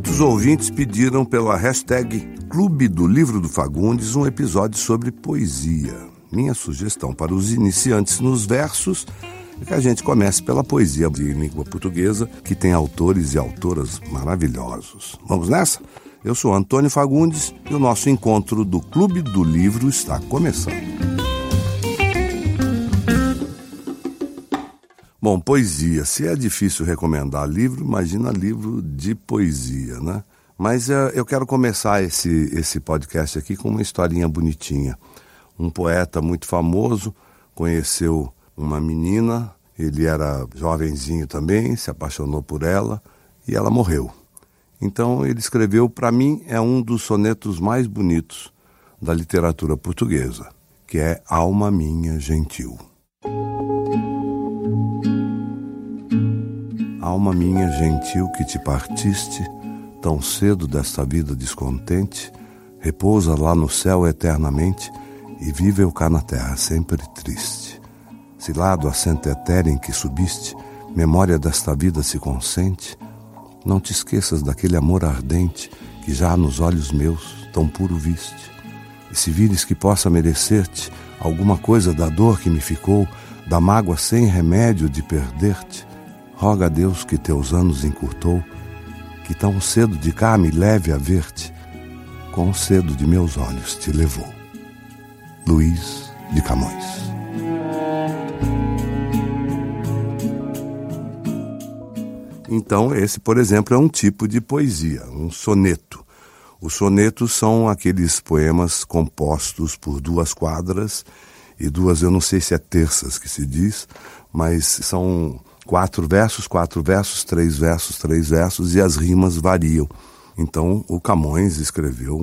Muitos ouvintes pediram pela hashtag Clube do Livro do Fagundes um episódio sobre poesia. Minha sugestão para os iniciantes nos versos é que a gente comece pela poesia de língua portuguesa, que tem autores e autoras maravilhosos. Vamos nessa? Eu sou Antônio Fagundes e o nosso encontro do Clube do Livro está começando. Bom, poesia. Se é difícil recomendar livro, imagina livro de poesia, né? Mas uh, eu quero começar esse, esse podcast aqui com uma historinha bonitinha. Um poeta muito famoso conheceu uma menina, ele era jovenzinho também, se apaixonou por ela e ela morreu. Então ele escreveu, para mim, é um dos sonetos mais bonitos da literatura portuguesa, que é Alma Minha Gentil. Alma minha gentil que te partiste tão cedo desta vida descontente, repousa lá no céu eternamente e vive eu cá na terra sempre triste. Se lá do assento etéreo em que subiste, memória desta vida se consente, não te esqueças daquele amor ardente que já nos olhos meus tão puro viste. E se vires que possa merecer-te alguma coisa da dor que me ficou, da mágoa sem remédio de perder-te, Roga a Deus que teus anos encurtou, que tão cedo de cá me leve a ver-te, quão cedo de meus olhos te levou. Luiz de Camões. Então, esse, por exemplo, é um tipo de poesia, um soneto. Os sonetos são aqueles poemas compostos por duas quadras e duas, eu não sei se é terças que se diz, mas são quatro versos, quatro versos, três versos, três versos, e as rimas variam. Então, o Camões escreveu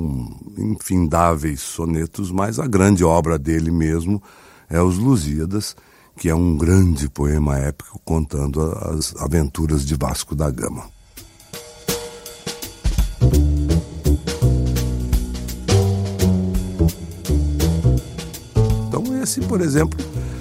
infindáveis sonetos, mas a grande obra dele mesmo é Os Lusíadas, que é um grande poema épico contando as aventuras de Vasco da Gama. Então, esse, por exemplo,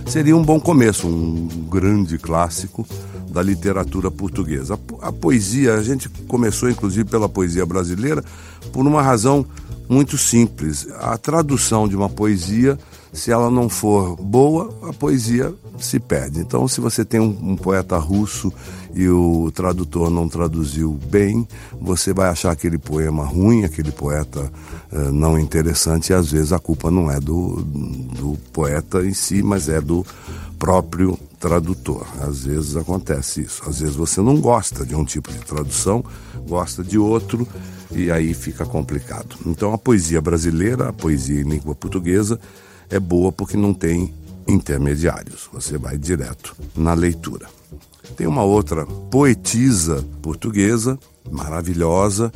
seria um bom começo, um grande clássico da literatura portuguesa. A, poesia, a gente começou inclusive pela poesia brasileira por uma razão muito simples. A tradução de uma poesia, se ela não for boa, a poesia se perde. Então, se você tem um, um, poeta russo e o tradutor não traduziu bem, você vai achar aquele poema ruim, aquele poeta uh, não interessante, e às vezes a culpa não é do, do poeta em si, mas é do próprio tradutor. Às vezes acontece isso. Às vezes você não gosta de um tipo de tradução, gosta de outro e aí fica complicado. Então a poesia brasileira, a poesia em língua portuguesa, é boa porque não tem intermediários. Você vai direto na leitura. Tem uma outra poetisa portuguesa, maravilhosa,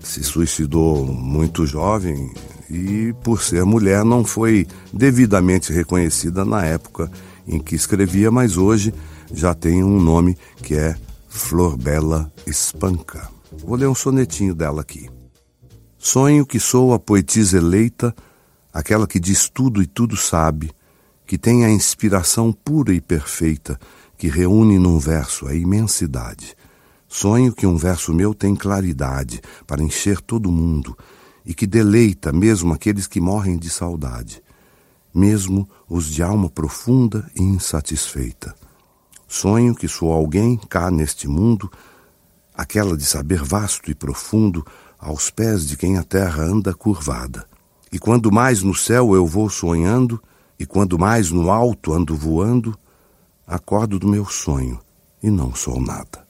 se suicidou muito jovem e, por ser mulher, não foi devidamente reconhecida na época em que escrevia, mas hoje já tem um nome que é Flor Bela Espanca. Vou ler um sonetinho dela aqui. Sonho que sou a poetisa eleita, aquela que diz tudo e tudo sabe, que tem a inspiração pura e perfeita, que reúne num verso a imensidade. Sonho que um verso meu tem claridade para encher todo mundo e que deleita mesmo aqueles que morrem de saudade mesmo os de alma profunda e insatisfeita. Sonho que sou alguém cá neste mundo, aquela de saber vasto e profundo, aos pés de quem a terra anda curvada. E quando mais no céu eu vou sonhando, e quando mais no alto ando voando, acordo do meu sonho e não sou nada.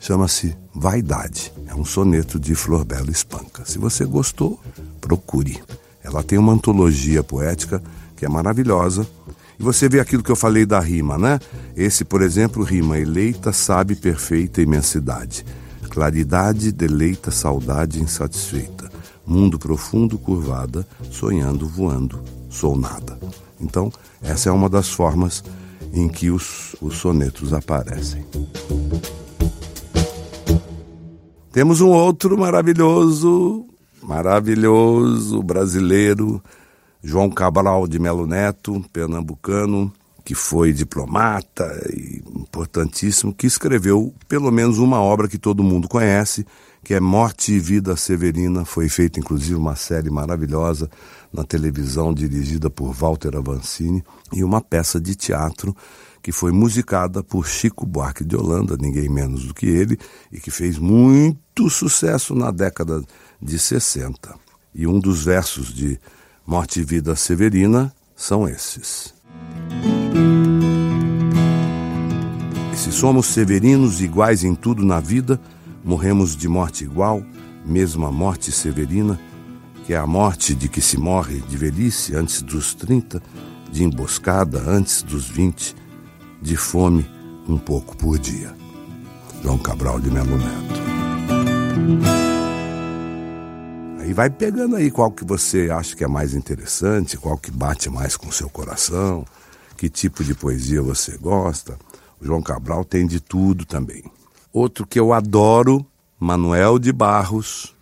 Chama-se Vaidade. É um soneto de Flor Bela Espanca. Se você gostou, procure. Ela tem uma antologia poética que é maravilhosa. E você vê aquilo que eu falei da rima, né? Esse, por exemplo, rima eleita, sabe, perfeita imensidade. Claridade, deleita, saudade insatisfeita. Mundo profundo, curvada, sonhando, voando, sou nada. Então, essa é uma das formas em que os, os sonetos aparecem. Temos um outro maravilhoso, maravilhoso brasileiro João Cabral de Melo Neto, pernambucano, que foi diplomata e importantíssimo, que escreveu pelo menos uma obra que todo mundo conhece, que é Morte e Vida Severina. Foi feita inclusive uma série maravilhosa na televisão dirigida por Walter Avancini e uma peça de teatro que foi musicada por Chico Buarque de Holanda, ninguém menos do que ele, e que fez muito sucesso na década de 60. E um dos versos de Morte e Vida Severina são esses. Somos severinos iguais em tudo na vida, morremos de morte igual, mesmo a morte severina, que é a morte de que se morre de velhice antes dos 30, de emboscada antes dos 20, de fome um pouco por dia. João Cabral de Melo Neto. Aí vai pegando aí qual que você acha que é mais interessante, qual que bate mais com seu coração, que tipo de poesia você gosta. João Cabral tem de tudo também. Outro que eu adoro, Manuel de Barros,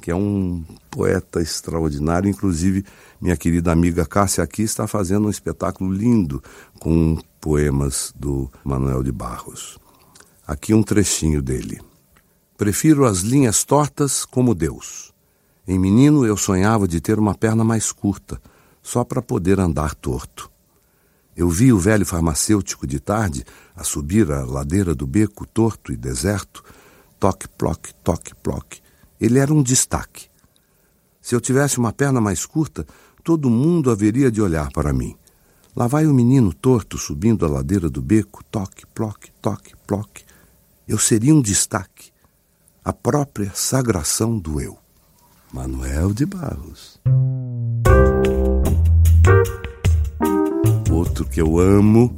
que é um poeta extraordinário, inclusive minha querida amiga Cássia aqui está fazendo um espetáculo lindo com poemas do Manuel de Barros. Aqui um trechinho dele. Prefiro as linhas tortas como Deus. Em menino eu sonhava de ter uma perna mais curta, só para poder andar torto. Eu vi o velho farmacêutico de tarde a subir a ladeira do beco torto e deserto, toque-ploque, toque-ploque. Ele era um destaque. Se eu tivesse uma perna mais curta, todo mundo haveria de olhar para mim. Lá vai o menino torto subindo a ladeira do beco, toque, ploque, toque, ploque. Eu seria um destaque, a própria sagração do eu. Manuel de Barros. Outro que eu amo,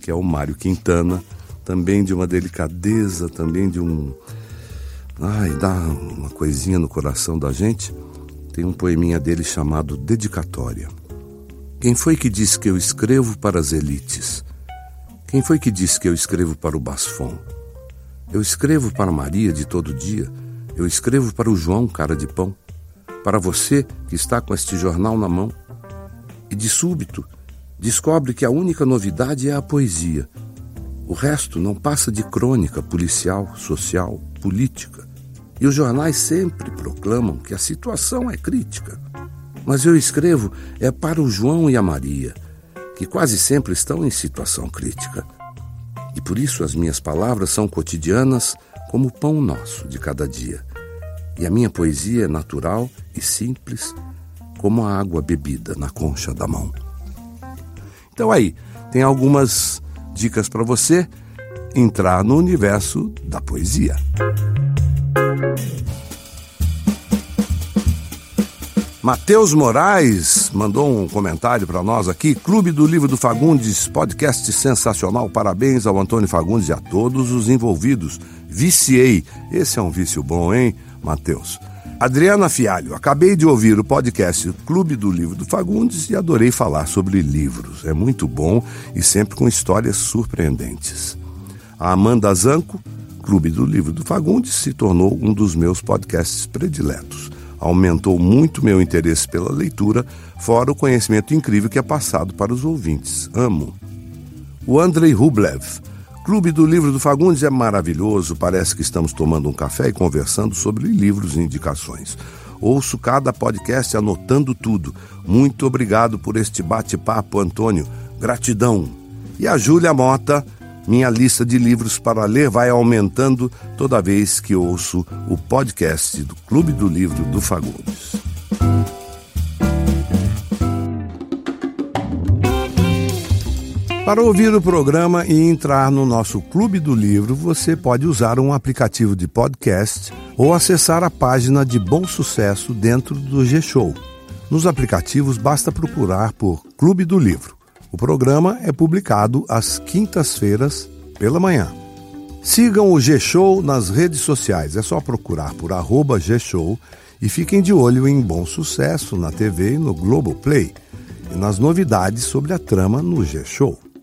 que é o Mário Quintana, também de uma delicadeza, também de um. Ai, dá uma coisinha no coração da gente tem um poeminha dele chamado Dedicatória. Quem foi que disse que eu escrevo para as elites? Quem foi que disse que eu escrevo para o Basfom? Eu escrevo para Maria de todo dia. Eu escrevo para o João, cara de pão. Para você que está com este jornal na mão. E de súbito, descobre que a única novidade é a poesia. O resto não passa de crônica policial, social, política. E os jornais sempre proclamam que a situação é crítica. Mas eu escrevo é para o João e a Maria, que quase sempre estão em situação crítica. E por isso as minhas palavras são cotidianas como o pão nosso de cada dia. E a minha poesia é natural e simples como a água bebida na concha da mão. Então aí, tem algumas dicas para você entrar no universo da poesia. Matheus Moraes mandou um comentário para nós aqui. Clube do Livro do Fagundes, podcast sensacional. Parabéns ao Antônio Fagundes e a todos os envolvidos. Viciei. Esse é um vício bom, hein, Matheus? Adriana Fialho, acabei de ouvir o podcast Clube do Livro do Fagundes e adorei falar sobre livros. É muito bom e sempre com histórias surpreendentes. A Amanda Zanco Clube do Livro do Fagundes se tornou um dos meus podcasts prediletos. Aumentou muito meu interesse pela leitura, fora o conhecimento incrível que é passado para os ouvintes. Amo. O Andrei Rublev. Clube do Livro do Fagundes é maravilhoso, parece que estamos tomando um café e conversando sobre livros e indicações. Ouço cada podcast anotando tudo. Muito obrigado por este bate-papo, Antônio. Gratidão. E a Júlia Mota minha lista de livros para ler vai aumentando toda vez que ouço o podcast do Clube do Livro do Fagundes. Para ouvir o programa e entrar no nosso Clube do Livro, você pode usar um aplicativo de podcast ou acessar a página de Bom Sucesso dentro do G-Show. Nos aplicativos basta procurar por Clube do Livro. O programa é publicado às quintas-feiras pela manhã. Sigam o G-Show nas redes sociais, é só procurar por arroba G-Show e fiquem de olho em Bom Sucesso na TV e no Globoplay e nas novidades sobre a trama no G-Show.